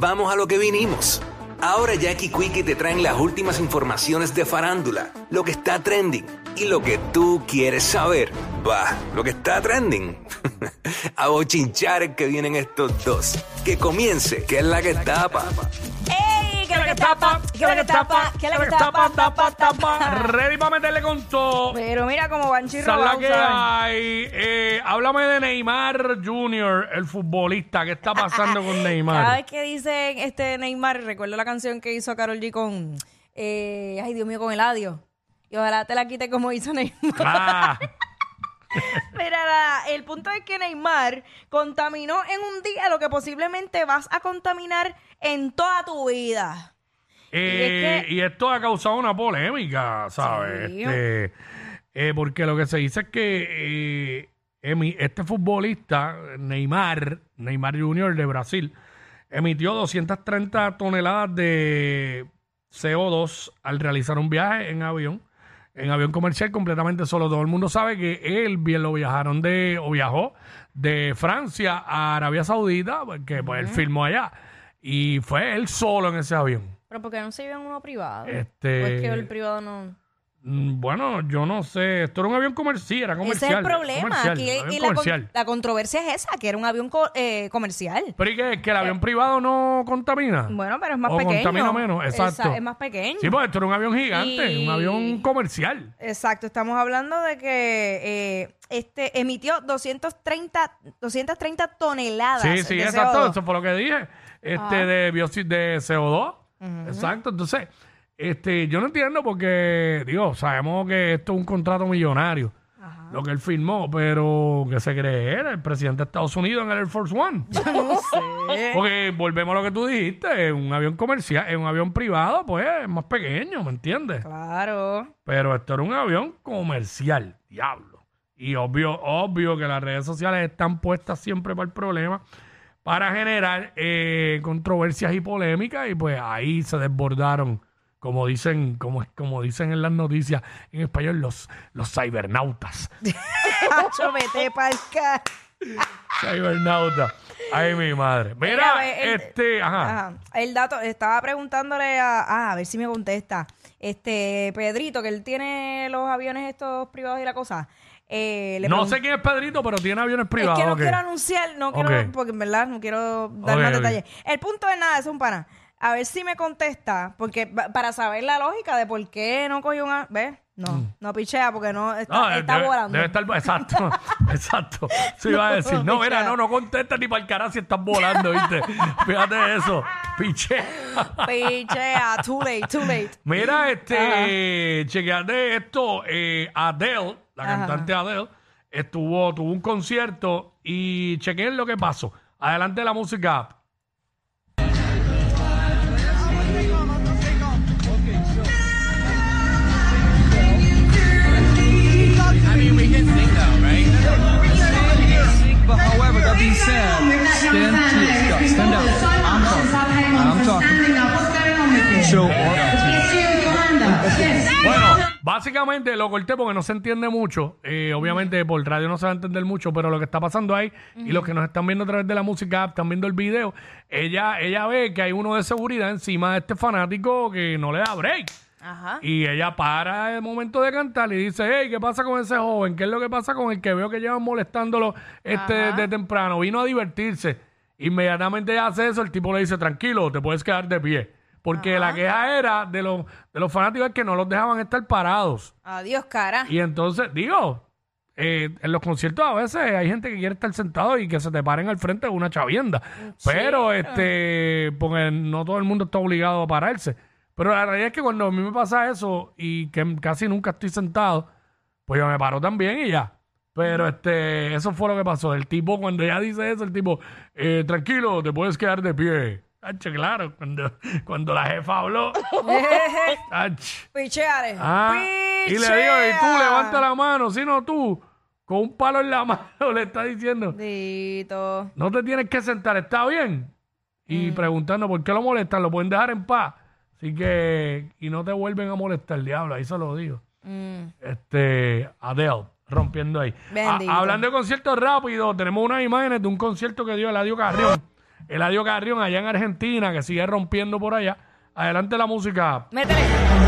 Vamos a lo que vinimos. Ahora Jackie Quickie te traen las últimas informaciones de farándula, lo que está trending y lo que tú quieres saber. Va, lo que está trending. a bochinchar que vienen estos dos. Que comience, que es la que tapa. ¡Ey! ¿Qué es lo que tapa? ¿Qué es lo que tapa? ¿Qué es lo que tapa? tapa, tapa. Ready para meterle con todo. Pero mira cómo van es la que hay. Eh, háblame de Neymar Jr., el futbolista. ¿Qué está pasando con Cada Neymar? vez que dicen este Neymar, recuerdo la canción que hizo Carol G con, eh, ay Dios mío, con Eladio. Y ojalá te la quite como hizo Neymar. Ah, Mira, la- el punto es que Neymar contaminó en un día lo que posiblemente vas a contaminar en toda tu vida. Eh, es que- y esto ha causado una polémica, ¿sabes? Sí. Este, eh, porque lo que se dice es que eh, este futbolista, Neymar, Neymar Jr. de Brasil, emitió 230 toneladas de CO2 al realizar un viaje en avión, en avión comercial completamente solo. Todo el mundo sabe que él bien lo viajaron de, o viajó de Francia a Arabia Saudita, porque pues él filmó allá. Y fue él solo en ese avión. Pero porque no se en uno privado. Este- ¿O es que el privado no. Mm, Bueno, yo no sé. Esto era un avión comercial, era comercial. Ese es el problema. comercial, Aquí, avión y la, con- comercial. la controversia es esa, que era un avión co- eh, comercial. Pero ¿y qué? ¿Que el avión privado no contamina? Bueno, pero es más o pequeño. contamina menos, exacto. Es más pequeño. Sí, pues esto era un avión gigante, Y- un avión comercial. Exacto, estamos hablando de que eh, este emitió 230, 230 toneladas. Sí, sí, de exacto. CO2. Eso fue lo que dije. Este, de de CO2. Exacto. Entonces, este, yo no entiendo porque, digo, sabemos que esto es un contrato millonario. Lo que él firmó, pero que se cree él, el presidente de Estados Unidos en el Air Force One. No sé. Porque volvemos a lo que tú dijiste, un avión comercial, es un avión privado, pues es más pequeño, ¿me entiendes? Claro. Pero esto era un avión comercial, diablo. Y obvio, obvio que las redes sociales están puestas siempre para el problema, para generar eh, controversias y polémicas, y pues ahí se desbordaron, como dicen, como, como dicen en las noticias en español, los, los cibernautas. Ca- cibernautas. Ay, mi madre. Mira, Mira, ve, el- este, ajá. Ajá. El dato, estaba preguntándole a, ah, a ver si me contesta. Este, Pedrito, que él tiene los aviones estos privados y la cosa. Eh, le No sé quién es Pedrito, pero tiene aviones privados. Es que no ok. quiero anunciar, no quiero, Ok. porque en verdad no quiero dar Ok, más ok. detalles. El punto es nada, es un pana. A ver si me contesta, porque pa- para saber la lógica de por qué no cogió un... a- ¿Ves? No, no pichea porque no está, Mm. No, está debe, volando. debe estar, exacto, exacto. Sí, iba a decir, no, mira, no, no contesta ni para el carajo si estás volando, ¿viste? Fíjate eso, piche. Pichea, too late, too late. Mira, este, chequeate esto, eh, Adele, la Ajá. cantante Adele, estuvo, tuvo un concierto y chequeen lo que pasó. Adelante la música. Bueno, básicamente lo corté porque no se entiende mucho. Eh, obviamente por radio no se va a entender mucho, pero lo que está pasando ahí y los que nos están viendo a través de la música, están viendo el video, ella, ella ve que hay uno de seguridad encima de este fanático que no le da break. Ajá. Y ella para el momento de cantar y dice, hey, ¿qué pasa con ese joven? ¿Qué es lo que pasa con el que veo que llevan molestándolo este Ajá. de temprano? Vino a divertirse. Inmediatamente ella hace eso, el tipo le dice, tranquilo, te puedes quedar de pie. Porque la queja era de los, de los fanáticos que no los dejaban estar parados. Adiós, cara. Y entonces, digo, eh, en los conciertos a veces hay gente que quiere estar sentado y que se te paren al frente de una chavienda. Pero, este, porque no todo el mundo está obligado a pararse. Pero la realidad es que cuando a mí me pasa eso y que casi nunca estoy sentado, pues yo me paro también y ya. Pero este, eso fue lo que pasó. El tipo, cuando ella dice eso, el tipo, eh, tranquilo, te puedes quedar de pie. Hacho, claro, cuando, cuando la jefa habló. ach, Picheare. ah, y le digo, y tú levanta la mano, si no tú, con un palo en la mano, le está diciendo, Dito. no te tienes que sentar, ¿está bien? Y preguntando por qué lo molestan, lo pueden dejar en paz. Así que, y no te vuelven a molestar, diablo, ahí se lo digo. Mm. Este, Adele, rompiendo ahí. Bendito. A- hablando de conciertos rápidos, tenemos unas imágenes de un concierto que dio Eladio Carrión. Eladio Carrión allá en Argentina, que sigue rompiendo por allá. Adelante la música. Métele.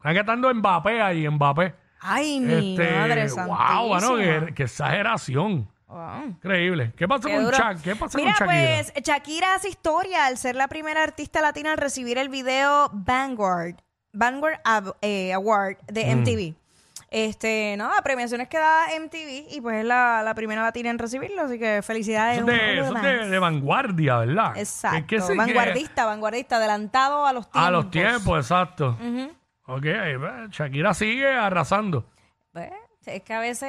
Están gastando Mbappé ahí, Mbappé. Ay, mi madre Este, wow, bueno, santísima. qué, qué exageración. Wow. Increíble. ¿Qué pasó Qué con duro. Shak? ¿Qué pasa Mira, con Shakira? pues Shakira hace historia al ser la primera artista latina en recibir el video Vanguard, Vanguard Av- eh, Award de Mm. MTV. Este, nada, premiaciones que da MTV y pues es la, la primera latina en recibirlo, así que felicidades. De, saludo de- más. de vanguardia, ¿verdad? Exacto, sí, que- vanguardista, vanguardista, adelantado a los tiempos. a los tiempos, exacto. Ujú. Ok. Shakira sigue arrasando. Pues, es que a veces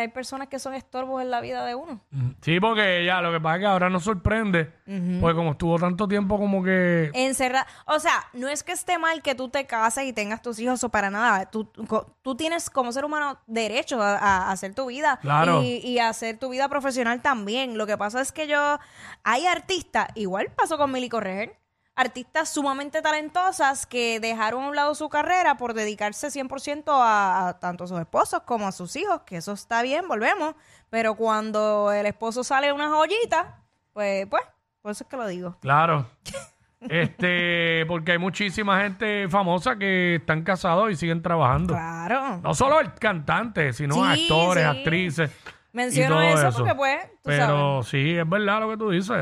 hay personas que son estorbos en la vida de uno. Mm, Sí, porque ya lo que pasa es que ahora nos sorprende, porque como estuvo tanto tiempo como que... Encerrar. O sea, no es que esté mal que tú te cases y tengas tus hijos o para nada. Tú, co- tú tienes como ser humano derecho a, a hacer tu vida Claro. y, y a hacer tu vida profesional también. Lo que pasa es que yo. Hay artistas, igual pasó con Milly Correger, artistas sumamente talentosas que dejaron a un lado su carrera por dedicarse 100% a, a tanto a sus esposos como a sus hijos, que eso está bien, volvemos. Pero cuando el esposo sale una joyita, pues, pues, por eso es que lo digo. Claro. este, porque hay muchísima gente famosa que están casados y siguen trabajando. Claro. No solo el cantante, sino Sí, actores, sí. actrices. y Menciono todo eso, porque, pues, tú Pero sí, es verdad lo que tú dices.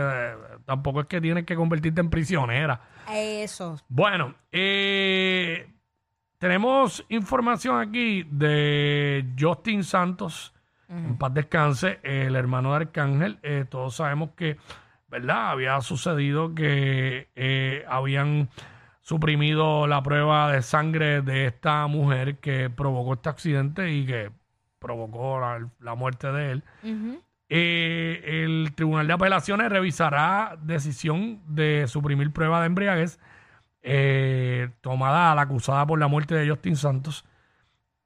Tampoco es que tienes que convertirte en prisionera. Eso. Bueno, eh, tenemos información aquí de Justin Santos, en paz descanse, el hermano de Arcángel. Eh, todos sabemos que, ¿verdad? Había sucedido que eh, habían suprimido la prueba de sangre de esta mujer que provocó este accidente y que provocó la, la muerte de él. Eh, el Tribunal de Apelaciones revisará decisión de suprimir prueba de embriaguez eh, tomada a la acusada por la muerte de Justin Santos.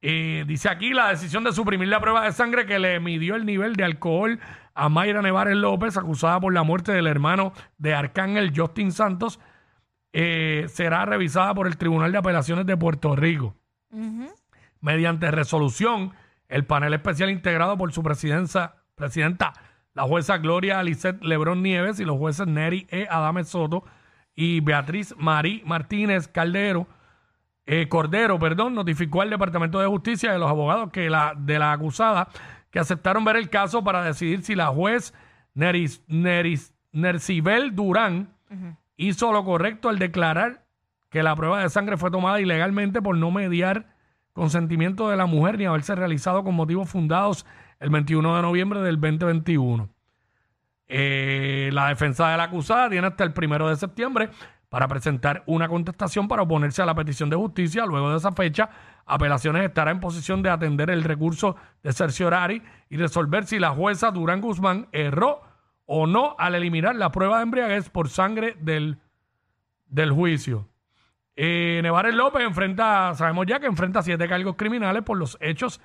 Eh, dice aquí la decisión de suprimir la prueba de sangre que le midió el nivel de alcohol a Mayra Nevares López, acusada por la muerte del hermano de Arcángel Justin Santos, será revisada por el Tribunal de Apelaciones de Puerto Rico. Mediante resolución, el panel especial integrado por su presidencia, presidenta, la jueza Gloria Alicet Lebrón Nieves y los jueces Neri E. Adame Soto y Beatriz Marí Martínez Caldero, eh, Cordero, perdón, notificó al Departamento de Justicia de los abogados que la, de la acusada que aceptaron ver el caso para decidir si la juez Neris, Neris, Nercibel Durán hizo lo correcto al declarar que la prueba de sangre fue tomada ilegalmente por no mediar consentimiento de la mujer ni haberse realizado con motivos fundados el 21 de noviembre del 2021. Eh, la defensa de la acusada tiene hasta el primero de septiembre para presentar una contestación para oponerse a la petición de justicia. Luego de esa fecha, Apelaciones estará en posición de atender el recurso de cerciorari y resolver si la jueza Durán Guzmán erró o no al eliminar la prueba de embriaguez por sangre del, del juicio. Eh, Nevares López enfrenta, sabemos ya que enfrenta siete cargos criminales por los hechos,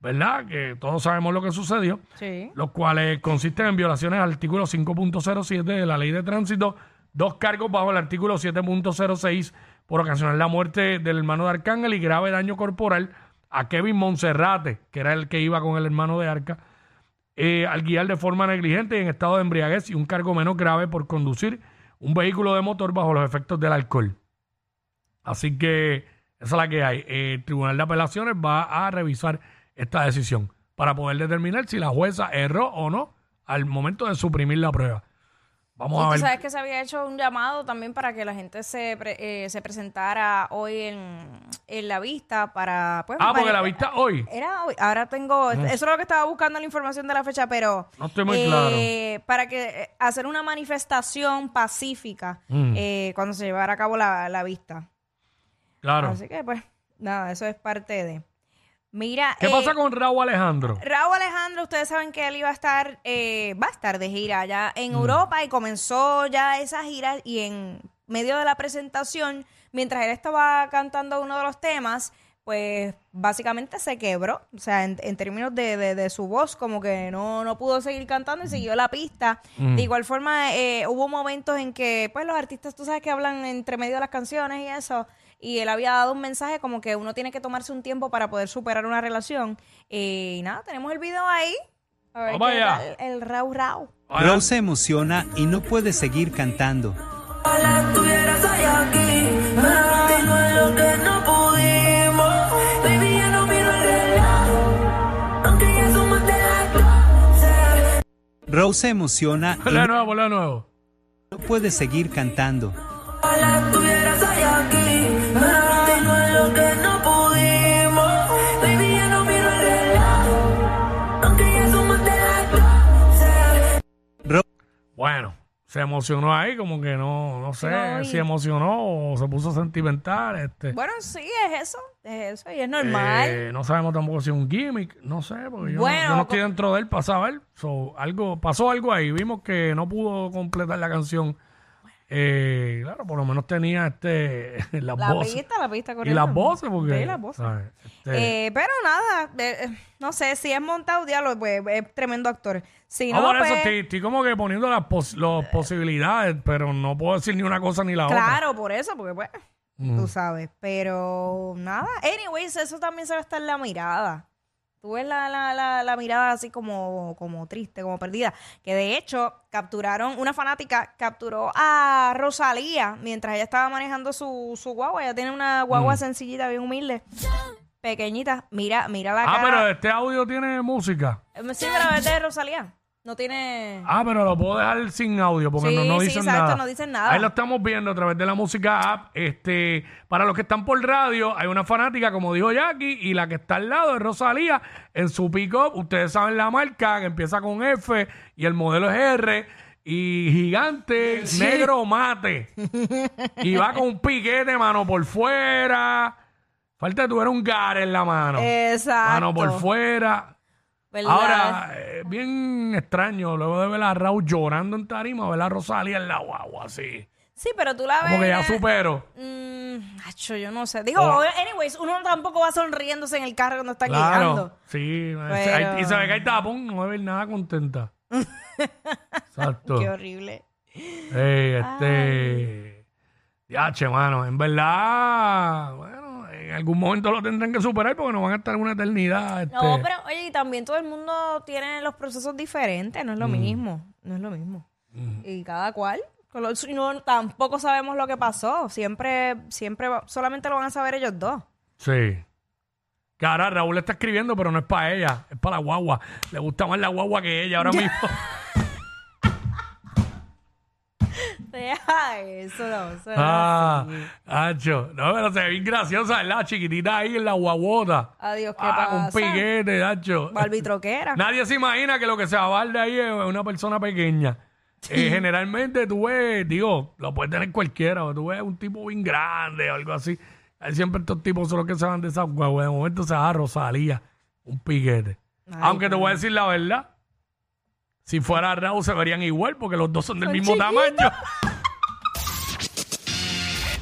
¿verdad? Que todos sabemos lo que sucedió Sí. los cuales consisten en violaciones al artículo 5.07 de la ley de tránsito, dos cargos bajo el artículo 7.06 por ocasionar la muerte del hermano de Arcángel y grave daño corporal a Kevin Monserrate, que era el que iba con el hermano de Arca, eh, al guiar de forma negligente y en estado de embriaguez y un cargo menos grave por conducir un vehículo de motor bajo los efectos del alcohol. Así que esa es la que hay. El Tribunal de Apelaciones va a revisar esta decisión para poder determinar si la jueza erró o no al momento de suprimir la prueba. Vamos a ver. sabes que se había hecho un llamado también para que la gente se, pre- eh, se presentara hoy en, en la vista para... Pues, Ah, porque la vista hoy. Era hoy. Ahora tengo... Eso es lo que estaba buscando la información de la fecha, pero... No estoy muy claro. Para que eh, hacer una manifestación pacífica Mm. eh, cuando se llevara a cabo la, la vista. Claro. Así que, pues, nada, eso es parte de... Mira... ¿Qué eh, pasa con Raúl Alejandro? Raúl Alejandro, ustedes saben que él iba a estar, eh, va a estar de gira allá en Mm. Europa y comenzó ya esa gira y en medio de la presentación, mientras él estaba cantando uno de los temas, pues básicamente se quebró, o sea, en, en términos de, de- de su voz, como que no, no pudo seguir cantando y siguió la pista. Mm. De igual forma, eh, hubo momentos en que, pues los artistas, tú sabes que hablan entre medio de las canciones y eso, y él había dado un mensaje como que uno tiene que tomarse un tiempo para poder superar una relación. Eh, y nada, tenemos el video ahí. A ver Vamos qué allá. tal el Rau Rau. Rose se emociona y no puede seguir cantando. no no. Rose se emociona y no nuevo, de nuevo. puede seguir cantando. Bueno, se emocionó ahí, como que no, no sé No, y- si emocionó o se puso sentimental. Este. Bueno, sí, es eso. Es eso y es normal. Eh, no sabemos tampoco si es un gimmick, no sé, porque yo, no- Bueno, yo no estoy dentro de él para saber. So, algo, pasó algo ahí, vimos que no pudo completar la canción. Eh, claro, por lo menos tenía este las la voces. pista, la pista y corriendo. las voces, porque. Sí, las voces. ¿sabes? Este, Eh, pero nada, eh, eh, no sé, si es montado, diablo, pues es tremendo actor. Si ah, no, por eso pues, estoy, estoy como que poniendo las pos- las posibilidades, pero no puedo decir ni una cosa ni la otra. Claro, por eso, porque pues, tú sabes. Pero nada, anyways, eso también se va a estar en la mirada. Tú ves la, la, la, la mirada así como, como triste, como perdida. Que de hecho, capturaron, una fanática capturó a Rosalía mientras ella estaba manejando su, su guagua. Ella tiene una guagua Mm. sencillita, bien humilde, pequeñita. Mira, mira la Ah, pero cara. este audio tiene música. Eh, Sí, pero es de Rosalía. No tiene... Ah, pero lo puedo dejar sin audio porque Sí, no, no sí, dicen exacto, nada. no dicen nada. Ahí lo estamos viendo a través de la música app. Este, para los que están por radio, hay una fanática, como dijo Jackie, y la que está al lado es Rosalía en su pick-up. Ustedes saben la marca, que empieza con F y el modelo es R. Y gigante, negro mate. y va con un piquete, mano por fuera. Falta que tuviera un gar en la mano. Exacto. Mano por fuera. ¿Verdad? Ahora, eh, bien extraño, luego de ver a Raúl llorando en tarima, ver a Rosalía en la guagua, así. Sí, pero tú la ves... Como que ya supero. Mm, acho, yo no sé. Digo, Oh. anyways, uno tampoco va sonriéndose en el carro cuando está Claro. guiando. Sí, Pero- hay- y se ve que hay tapón, no a ver nada contenta. Exacto. Qué horrible. Ey, este. Ya, che, mano, en verdad, bueno, en algún momento lo tendrán que superar porque no van a estar una eternidad. Este, No, pero oye, y también todo el mundo tiene los procesos diferentes, no es Mm. lo mismo, no es lo mismo. Y cada cual, no, tampoco sabemos lo que pasó, siempre, siempre, solamente lo van a saber ellos dos. Sí. Ahora Raúl le está escribiendo, pero no es para ella, es para la guagua. Le gusta más la guagua que ella ahora mismo. eso, no, eso no Ah, así. Hacho. No, pero se ve bien graciosa, ¿verdad? Chiquitita ahí en la guaguota. Adiós, ¿qué ah, pasa? piquete, Hacho. Barbie troquera. Nadie se imagina que lo que se va a dar de ahí es una persona pequeña. Eh, generalmente tú ves, digo, lo puede tener cualquiera, o tú ves un tipo bien grande o algo así. Siempre estos tipos son los que se van de esa guagua. De momento se va a Rosalía, un piquete. Ay, Aunque te voy a decir la verdad, si fuera Raúl se verían igual porque los dos son del Son mismo chiquitos. tamaño.